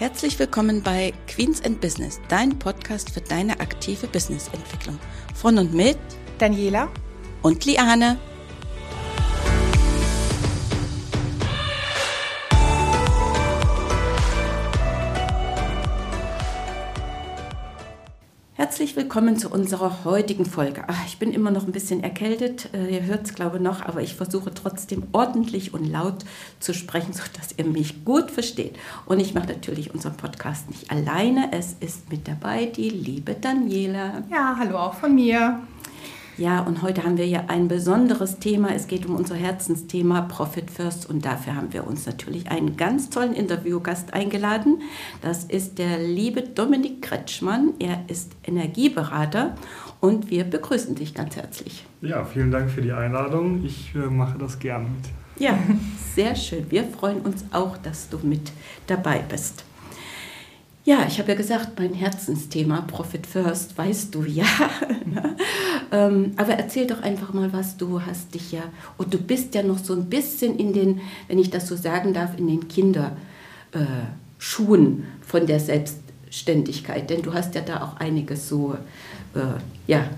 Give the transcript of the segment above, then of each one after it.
Herzlich willkommen bei Queens and Business, dein Podcast für deine aktive Businessentwicklung. Von und mit Daniela und Liane. Willkommen zu unserer heutigen Folge. Ach, ich bin immer noch ein bisschen erkältet, äh, ihr hört es glaube noch, aber ich versuche trotzdem ordentlich und laut zu sprechen, sodass ihr mich gut versteht. Und ich mache natürlich unseren Podcast nicht alleine. Es ist mit dabei die liebe Daniela. Ja, hallo auch von mir. Ja, und heute haben wir ja ein besonderes Thema. Es geht um unser Herzensthema Profit First und dafür haben wir uns natürlich einen ganz tollen Interviewgast eingeladen. Das ist der liebe Dominik Kretschmann. Er ist Energieberater und wir begrüßen dich ganz herzlich. Ja, vielen Dank für die Einladung. Ich äh, mache das gern mit. Ja, sehr schön. Wir freuen uns auch, dass du mit dabei bist. Ja, ich habe ja gesagt, mein Herzensthema Profit First, weißt du ja. ähm, aber erzähl doch einfach mal was, du hast dich ja, und du bist ja noch so ein bisschen in den, wenn ich das so sagen darf, in den Kinderschuhen äh, von der Selbstständigkeit. Denn du hast ja da auch einiges so, äh, ja,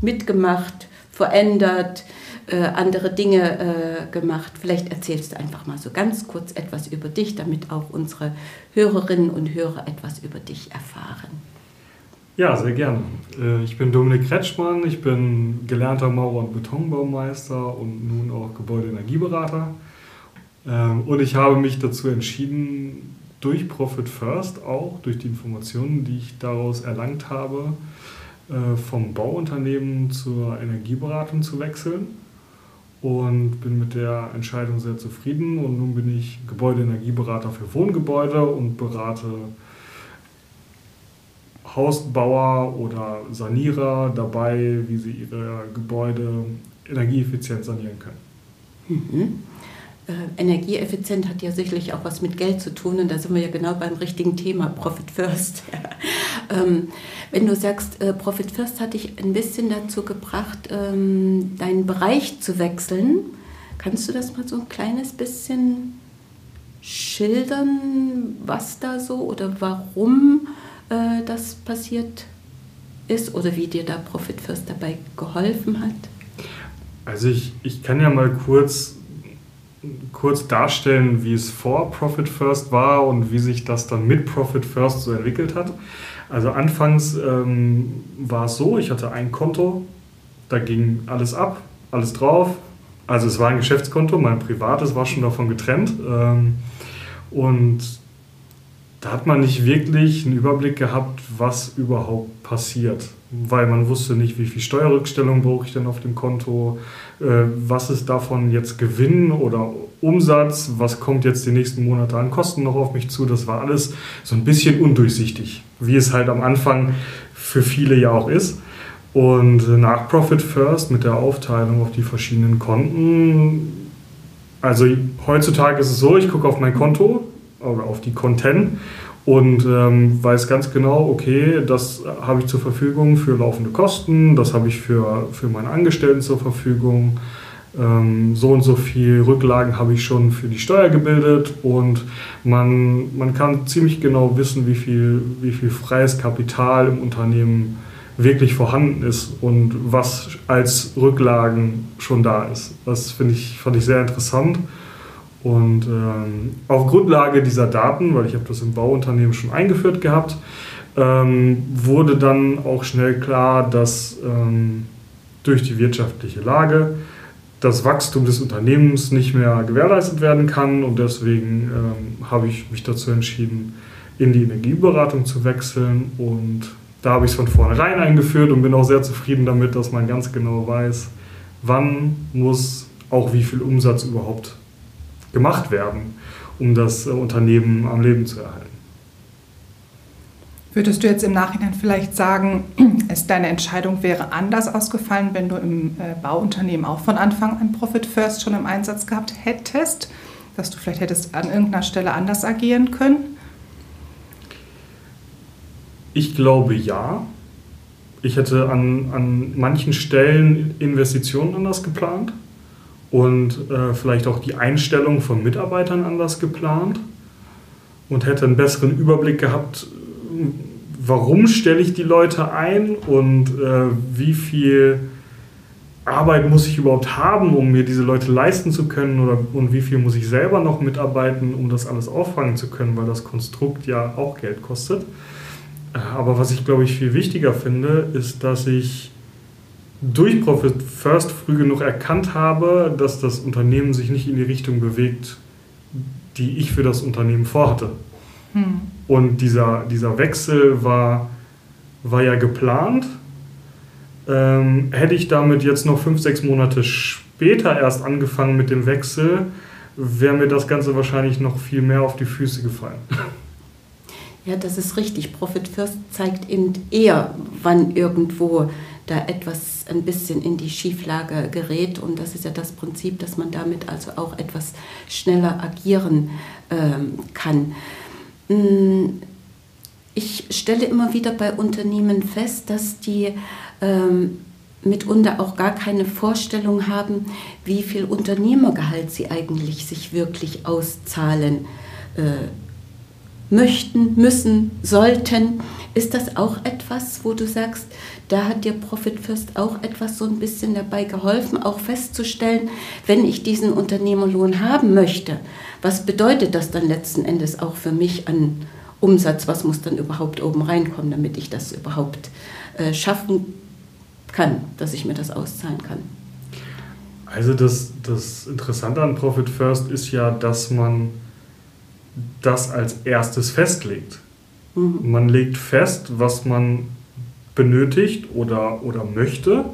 mitgemacht, verändert äh, andere Dinge äh, gemacht. Vielleicht erzählst du einfach mal so ganz kurz etwas über dich, damit auch unsere Hörerinnen und Hörer etwas über dich erfahren. Ja, sehr gerne. Äh, ich bin Dominik Kretschmann, ich bin gelernter Maurer- und Betonbaumeister und nun auch Gebäudeenergieberater. Ähm, und ich habe mich dazu entschieden, durch Profit First auch, durch die Informationen, die ich daraus erlangt habe, äh, vom Bauunternehmen zur Energieberatung zu wechseln und bin mit der Entscheidung sehr zufrieden. Und nun bin ich Gebäudeenergieberater für Wohngebäude und berate Hausbauer oder Sanierer dabei, wie sie ihre Gebäude energieeffizient sanieren können. Mhm. Äh, energieeffizient hat ja sicherlich auch was mit Geld zu tun und da sind wir ja genau beim richtigen Thema, Profit First. ähm, wenn du sagst, äh, Profit First hat dich ein bisschen dazu gebracht, ähm, deinen Bereich zu wechseln, kannst du das mal so ein kleines bisschen schildern, was da so oder warum äh, das passiert ist oder wie dir da Profit First dabei geholfen hat? Also ich, ich kann ja mal kurz kurz darstellen, wie es vor Profit First war und wie sich das dann mit Profit First so entwickelt hat. Also anfangs ähm, war es so, ich hatte ein Konto, da ging alles ab, alles drauf. Also es war ein Geschäftskonto, mein privates war schon davon getrennt. Ähm, und da hat man nicht wirklich einen Überblick gehabt, was überhaupt passiert. Weil man wusste nicht, wie viel Steuerrückstellung brauche ich denn auf dem Konto, äh, was ist davon jetzt Gewinn oder Umsatz, was kommt jetzt die nächsten Monate an Kosten noch auf mich zu. Das war alles so ein bisschen undurchsichtig, wie es halt am Anfang für viele ja auch ist. Und nach Profit First mit der Aufteilung auf die verschiedenen Konten, also heutzutage ist es so, ich gucke auf mein Konto oder auf die Konten und ähm, weiß ganz genau, okay, das habe ich zur Verfügung für laufende Kosten, das habe ich für, für meine Angestellten zur Verfügung, ähm, so und so viel Rücklagen habe ich schon für die Steuer gebildet und man, man kann ziemlich genau wissen, wie viel, wie viel freies Kapital im Unternehmen wirklich vorhanden ist und was als Rücklagen schon da ist. Das ich, fand ich sehr interessant. Und ähm, auf Grundlage dieser Daten, weil ich habe das im Bauunternehmen schon eingeführt gehabt, ähm, wurde dann auch schnell klar, dass ähm, durch die wirtschaftliche Lage das Wachstum des Unternehmens nicht mehr gewährleistet werden kann. Und deswegen ähm, habe ich mich dazu entschieden, in die Energieberatung zu wechseln. Und da habe ich es von vornherein eingeführt und bin auch sehr zufrieden damit, dass man ganz genau weiß, wann muss auch wie viel Umsatz überhaupt gemacht werden, um das äh, Unternehmen am Leben zu erhalten. Würdest du jetzt im Nachhinein vielleicht sagen, es deine Entscheidung wäre anders ausgefallen, wenn du im äh, Bauunternehmen auch von Anfang an Profit First schon im Einsatz gehabt hättest? Dass du vielleicht hättest an irgendeiner Stelle anders agieren können? Ich glaube ja. Ich hätte an, an manchen Stellen Investitionen anders geplant und äh, vielleicht auch die Einstellung von Mitarbeitern anders geplant. und hätte einen besseren Überblick gehabt, warum stelle ich die Leute ein und äh, wie viel Arbeit muss ich überhaupt haben, um mir diese Leute leisten zu können oder, und wie viel muss ich selber noch mitarbeiten, um das alles auffangen zu können, weil das Konstrukt ja auch Geld kostet. Äh, aber was ich glaube ich viel wichtiger finde, ist, dass ich durch Profit First früh genug erkannt habe, dass das Unternehmen sich nicht in die Richtung bewegt, die ich für das Unternehmen vorhatte. Hm. Und dieser, dieser Wechsel war, war ja geplant. Ähm, hätte ich damit jetzt noch fünf, sechs Monate später erst angefangen mit dem Wechsel, wäre mir das Ganze wahrscheinlich noch viel mehr auf die Füße gefallen. Ja, das ist richtig. Profit First zeigt eben eher, wann irgendwo da etwas ein bisschen in die Schieflage gerät. Und das ist ja das Prinzip, dass man damit also auch etwas schneller agieren ähm, kann. Hm, ich stelle immer wieder bei Unternehmen fest, dass die ähm, mitunter auch gar keine Vorstellung haben, wie viel Unternehmergehalt sie eigentlich sich wirklich auszahlen äh, möchten, müssen, sollten. Ist das auch etwas, wo du sagst, da hat dir Profit First auch etwas so ein bisschen dabei geholfen, auch festzustellen, wenn ich diesen Unternehmerlohn haben möchte, was bedeutet das dann letzten Endes auch für mich an Umsatz, was muss dann überhaupt oben reinkommen, damit ich das überhaupt äh, schaffen kann, dass ich mir das auszahlen kann. Also das, das Interessante an Profit First ist ja, dass man das als erstes festlegt. Mhm. Man legt fest, was man benötigt oder, oder möchte.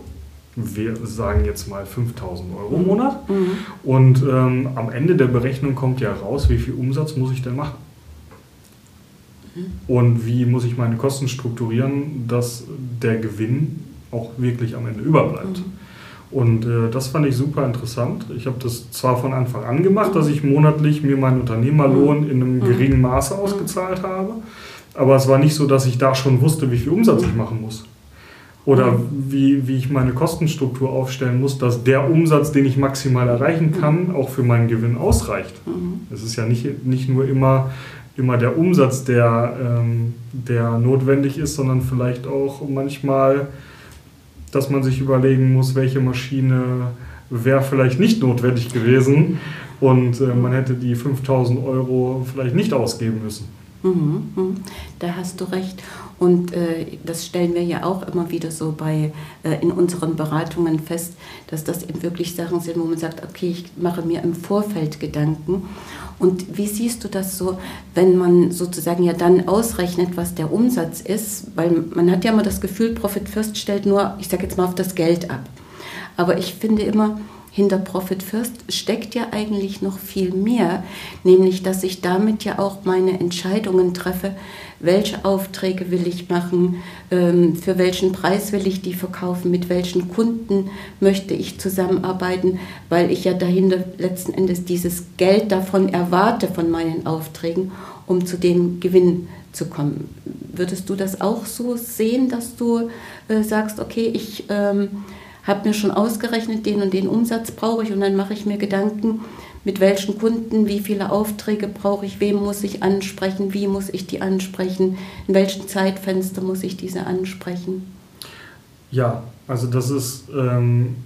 Wir sagen jetzt mal 5000 Euro im Monat. Mhm. Und ähm, am Ende der Berechnung kommt ja raus, wie viel Umsatz muss ich denn machen. Mhm. Und wie muss ich meine Kosten strukturieren, dass der Gewinn auch wirklich am Ende überbleibt. Mhm. Und äh, das fand ich super interessant. Ich habe das zwar von Anfang an gemacht, dass ich monatlich mir meinen Unternehmerlohn in einem geringen Maße ausgezahlt habe, aber es war nicht so, dass ich da schon wusste, wie viel Umsatz ich machen muss. Oder wie, wie ich meine Kostenstruktur aufstellen muss, dass der Umsatz, den ich maximal erreichen kann, auch für meinen Gewinn ausreicht. Es ist ja nicht, nicht nur immer, immer der Umsatz, der, ähm, der notwendig ist, sondern vielleicht auch manchmal dass man sich überlegen muss, welche Maschine wäre vielleicht nicht notwendig gewesen und äh, man hätte die 5000 Euro vielleicht nicht ausgeben müssen. Mhm, mhm. Da hast du recht. Und äh, das stellen wir ja auch immer wieder so bei äh, in unseren Beratungen fest, dass das eben wirklich Sachen sind, wo man sagt, okay, ich mache mir im Vorfeld Gedanken. Und wie siehst du das so, wenn man sozusagen ja dann ausrechnet, was der Umsatz ist? Weil man hat ja immer das Gefühl, Profit First stellt nur, ich sage jetzt mal, auf das Geld ab. Aber ich finde immer, hinter Profit First steckt ja eigentlich noch viel mehr, nämlich dass ich damit ja auch meine Entscheidungen treffe, welche Aufträge will ich machen, ähm, für welchen Preis will ich die verkaufen, mit welchen Kunden möchte ich zusammenarbeiten, weil ich ja dahinter letzten Endes dieses Geld davon erwarte von meinen Aufträgen, um zu dem Gewinn zu kommen. Würdest du das auch so sehen, dass du äh, sagst, okay, ich ähm, habe mir schon ausgerechnet, den und den Umsatz brauche ich und dann mache ich mir Gedanken, mit welchen Kunden, wie viele Aufträge brauche ich, wem muss ich ansprechen, wie muss ich die ansprechen, in welchem Zeitfenster muss ich diese ansprechen. Ja, also das ist, ähm,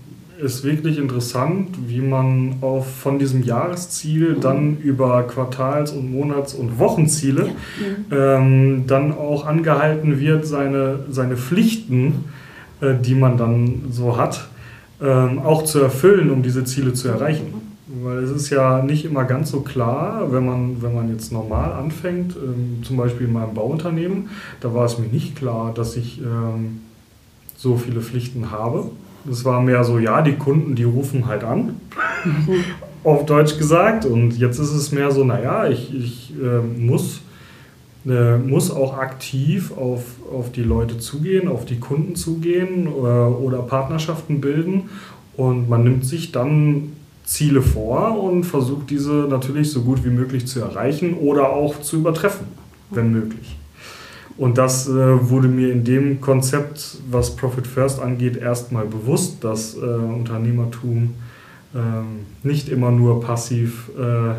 ist wirklich interessant, wie man auf, von diesem Jahresziel mhm. dann über Quartals- und Monats- und Wochenziele ja. mhm. ähm, dann auch angehalten wird, seine, seine Pflichten äh, die man dann so hat, ähm, auch zu erfüllen, um diese Ziele zu erreichen. Weil es ist ja nicht immer ganz so klar, wenn man, wenn man jetzt normal anfängt, ähm, zum Beispiel in meinem Bauunternehmen, da war es mir nicht klar, dass ich ähm, so viele Pflichten habe. Es war mehr so, ja, die Kunden, die rufen halt an, auf Deutsch gesagt. Und jetzt ist es mehr so, naja, ich, ich äh, muss muss auch aktiv auf, auf die Leute zugehen, auf die Kunden zugehen oder, äh, oder Partnerschaften bilden. Und man nimmt sich dann Ziele vor und versucht diese natürlich so gut wie möglich zu erreichen oder auch zu übertreffen, wenn möglich. Und das äh, wurde mir in dem Konzept, was Profit First angeht, erstmal bewusst, dass äh, Unternehmertum äh, nicht immer nur passiv äh,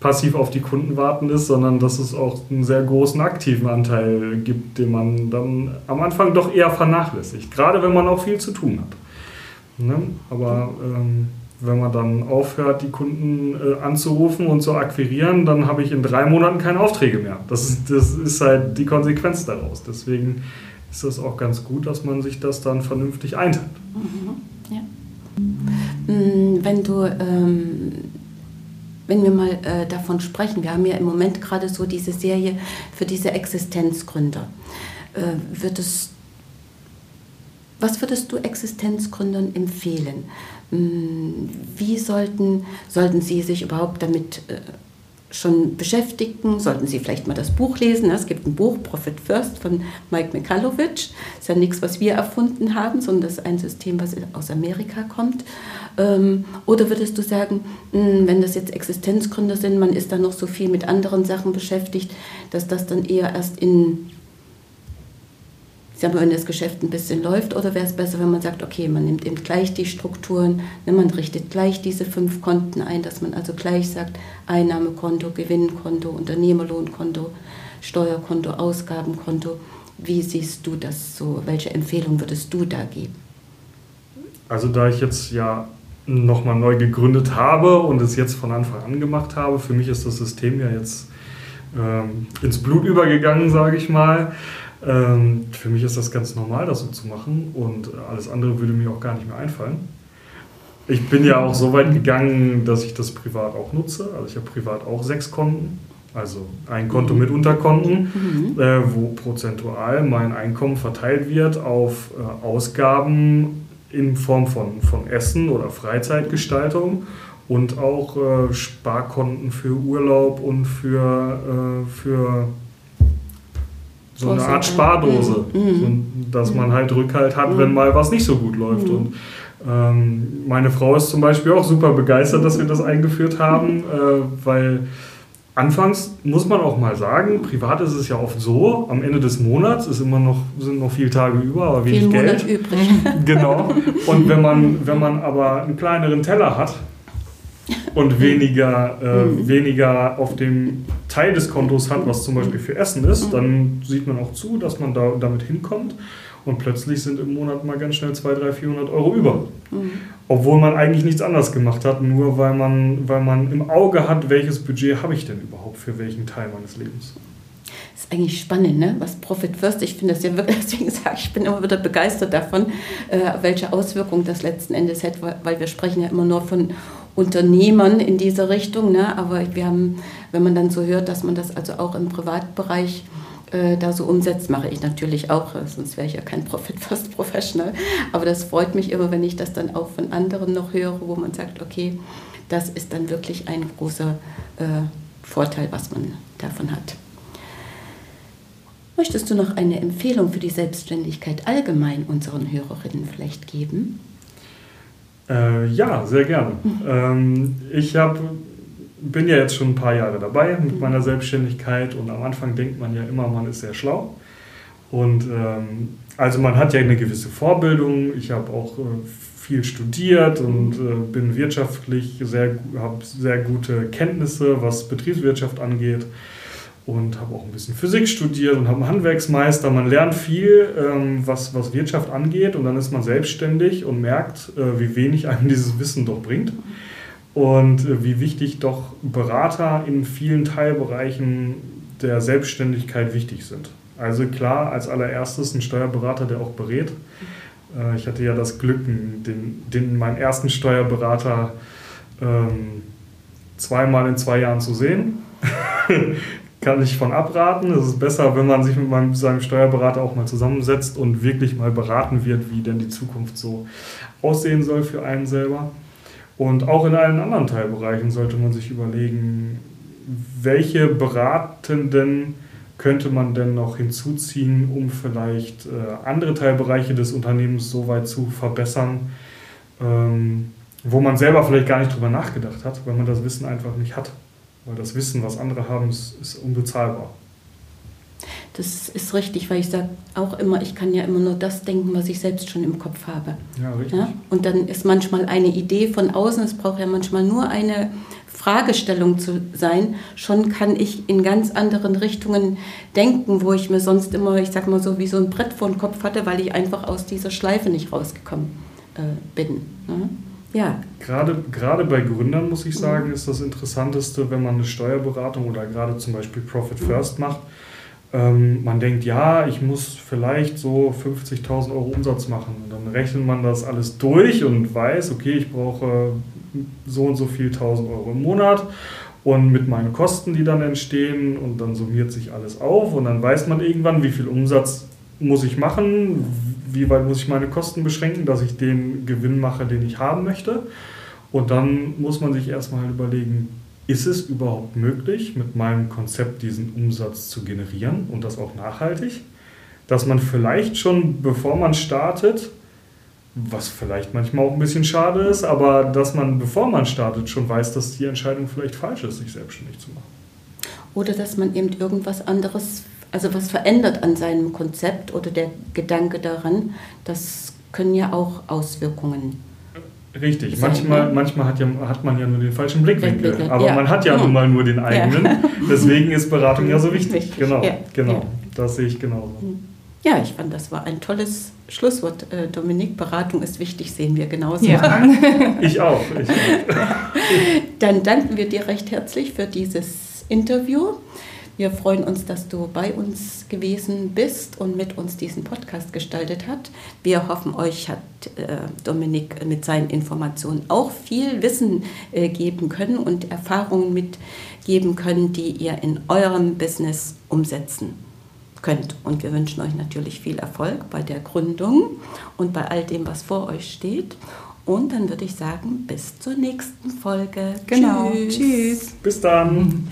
passiv auf die Kunden warten ist, sondern dass es auch einen sehr großen aktiven Anteil gibt, den man dann am Anfang doch eher vernachlässigt, gerade wenn man auch viel zu tun hat. Ne? Aber ähm, wenn man dann aufhört, die Kunden äh, anzurufen und zu akquirieren, dann habe ich in drei Monaten keine Aufträge mehr. Das ist, das ist halt die Konsequenz daraus. Deswegen ist das auch ganz gut, dass man sich das dann vernünftig einteilt. Mhm, ja. Mm, wenn du, ähm, wenn wir mal äh, davon sprechen, wir haben ja im Moment gerade so diese Serie für diese Existenzgründer. Äh, wird was würdest du Existenzgründern empfehlen? Hm, wie sollten, sollten Sie sich überhaupt damit äh, schon beschäftigen? Sollten Sie vielleicht mal das Buch lesen? Es gibt ein Buch, Profit First, von Mike Mikhailovich. Ist ja nichts, was wir erfunden haben, sondern das ist ein System, was aus Amerika kommt. Ähm, oder würdest du sagen, hm, wenn das jetzt Existenzgründer sind, man ist da noch so viel mit anderen Sachen beschäftigt, dass das dann eher erst in ich sag mal, wenn das Geschäft ein bisschen läuft, oder wäre es besser, wenn man sagt, okay, man nimmt eben gleich die Strukturen, ne, man richtet gleich diese fünf Konten ein, dass man also gleich sagt, Einnahmekonto, Gewinnkonto, Unternehmerlohnkonto, Steuerkonto, Ausgabenkonto. Wie siehst du das so? Welche Empfehlung würdest du da geben? Also da ich jetzt ja nochmal neu gegründet habe und es jetzt von Anfang an gemacht habe, für mich ist das System ja jetzt ähm, ins Blut übergegangen, sage ich mal. Ähm, für mich ist das ganz normal, das so zu machen und alles andere würde mir auch gar nicht mehr einfallen. Ich bin ja auch so weit gegangen, dass ich das privat auch nutze. Also ich habe privat auch sechs Konten, also ein Konto mit Unterkonten, mhm. äh, wo prozentual mein Einkommen verteilt wird auf äh, Ausgaben in Form von, von Essen oder Freizeitgestaltung und auch äh, Sparkonten für Urlaub und für, äh, für so eine Art Spardose, mhm. so, dass man halt Rückhalt hat, mhm. wenn mal was nicht so gut läuft. Mhm. Und ähm, meine Frau ist zum Beispiel auch super begeistert, dass wir das eingeführt haben, äh, weil anfangs muss man auch mal sagen, privat ist es ja oft so, am Ende des Monats ist immer noch, sind noch viele Tage über, aber wenig Viel Geld. Monat übrig. genau. Und wenn man, wenn man aber einen kleineren Teller hat, und weniger, äh, mhm. weniger auf dem Teil des Kontos hat, was zum Beispiel für Essen ist, mhm. dann sieht man auch zu, dass man da, damit hinkommt und plötzlich sind im Monat mal ganz schnell 200, 300, 400 Euro über. Mhm. Obwohl man eigentlich nichts anderes gemacht hat, nur weil man, weil man im Auge hat, welches Budget habe ich denn überhaupt für welchen Teil meines Lebens. Das ist eigentlich spannend, ne? was Profit First, ich finde das ja wirklich, deswegen sage ich, ich bin immer wieder begeistert davon, äh, welche Auswirkungen das letzten Endes hat, weil wir sprechen ja immer nur von Unternehmern in diese Richtung. Ne? Aber wir haben, wenn man dann so hört, dass man das also auch im Privatbereich äh, da so umsetzt, mache ich natürlich auch, äh, sonst wäre ich ja kein Profit First Professional. Aber das freut mich immer, wenn ich das dann auch von anderen noch höre, wo man sagt, okay, das ist dann wirklich ein großer äh, Vorteil, was man davon hat. Möchtest du noch eine Empfehlung für die Selbstständigkeit allgemein unseren Hörerinnen vielleicht geben? Äh, ja, sehr gerne. Mhm. Ähm, ich hab, bin ja jetzt schon ein paar Jahre dabei mit meiner Selbstständigkeit und am Anfang denkt man ja immer, man ist sehr schlau. Und ähm, also man hat ja eine gewisse Vorbildung. Ich habe auch äh, viel studiert und äh, bin wirtschaftlich sehr, habe sehr gute Kenntnisse, was Betriebswirtschaft angeht und habe auch ein bisschen Physik studiert und habe einen Handwerksmeister. Man lernt viel, ähm, was, was Wirtschaft angeht und dann ist man selbstständig und merkt, äh, wie wenig einem dieses Wissen doch bringt und äh, wie wichtig doch Berater in vielen Teilbereichen der Selbstständigkeit wichtig sind. Also klar, als allererstes ein Steuerberater, der auch berät. Äh, ich hatte ja das Glück, den, den meinen ersten Steuerberater ähm, zweimal in zwei Jahren zu sehen. kann ich von abraten. Es ist besser, wenn man sich mit meinem, seinem Steuerberater auch mal zusammensetzt und wirklich mal beraten wird, wie denn die Zukunft so aussehen soll für einen selber. Und auch in allen anderen Teilbereichen sollte man sich überlegen, welche Beratenden könnte man denn noch hinzuziehen, um vielleicht äh, andere Teilbereiche des Unternehmens so weit zu verbessern, ähm, wo man selber vielleicht gar nicht drüber nachgedacht hat, weil man das Wissen einfach nicht hat. Weil das Wissen, was andere haben, ist, ist unbezahlbar. Das ist richtig, weil ich sage auch immer, ich kann ja immer nur das denken, was ich selbst schon im Kopf habe. Ja, richtig. Ja? Und dann ist manchmal eine Idee von außen, es braucht ja manchmal nur eine Fragestellung zu sein, schon kann ich in ganz anderen Richtungen denken, wo ich mir sonst immer, ich sag mal so, wie so ein Brett vor den Kopf hatte, weil ich einfach aus dieser Schleife nicht rausgekommen äh, bin. Ne? Ja. Gerade, gerade bei Gründern, muss ich sagen, ist das Interessanteste, wenn man eine Steuerberatung oder gerade zum Beispiel Profit First macht. Ähm, man denkt, ja, ich muss vielleicht so 50.000 Euro Umsatz machen. Und dann rechnet man das alles durch und weiß, okay, ich brauche so und so viel 1000 Euro im Monat und mit meinen Kosten, die dann entstehen und dann summiert sich alles auf und dann weiß man irgendwann, wie viel Umsatz muss ich machen, wie weit muss ich meine Kosten beschränken, dass ich den Gewinn mache, den ich haben möchte. Und dann muss man sich erstmal halt überlegen, ist es überhaupt möglich, mit meinem Konzept diesen Umsatz zu generieren und das auch nachhaltig? Dass man vielleicht schon, bevor man startet, was vielleicht manchmal auch ein bisschen schade ist, aber dass man, bevor man startet, schon weiß, dass die Entscheidung vielleicht falsch ist, sich selbstständig zu machen. Oder dass man eben irgendwas anderes also was verändert an seinem Konzept oder der Gedanke daran, das können ja auch Auswirkungen Richtig, manchmal, manchmal hat, ja, hat man ja nur den falschen Blickwinkel, Blickwinkel. aber ja. man hat ja, ja nun mal nur den eigenen. Ja. Deswegen ist Beratung ja so wichtig. wichtig. Genau, genau. Das sehe ich genauso. Hm. Ja, ich fand, das war ein tolles Schlusswort, äh, Dominik. Beratung ist wichtig, sehen wir genauso. Ja. ich auch. Ich auch. Dann danken wir dir recht herzlich für dieses Interview. Wir freuen uns, dass du bei uns gewesen bist und mit uns diesen Podcast gestaltet hast. Wir hoffen, euch hat äh, Dominik mit seinen Informationen auch viel Wissen äh, geben können und Erfahrungen mitgeben können, die ihr in eurem Business umsetzen könnt. Und wir wünschen euch natürlich viel Erfolg bei der Gründung und bei all dem, was vor euch steht. Und dann würde ich sagen, bis zur nächsten Folge. Genau. Tschüss. Tschüss. Bis dann.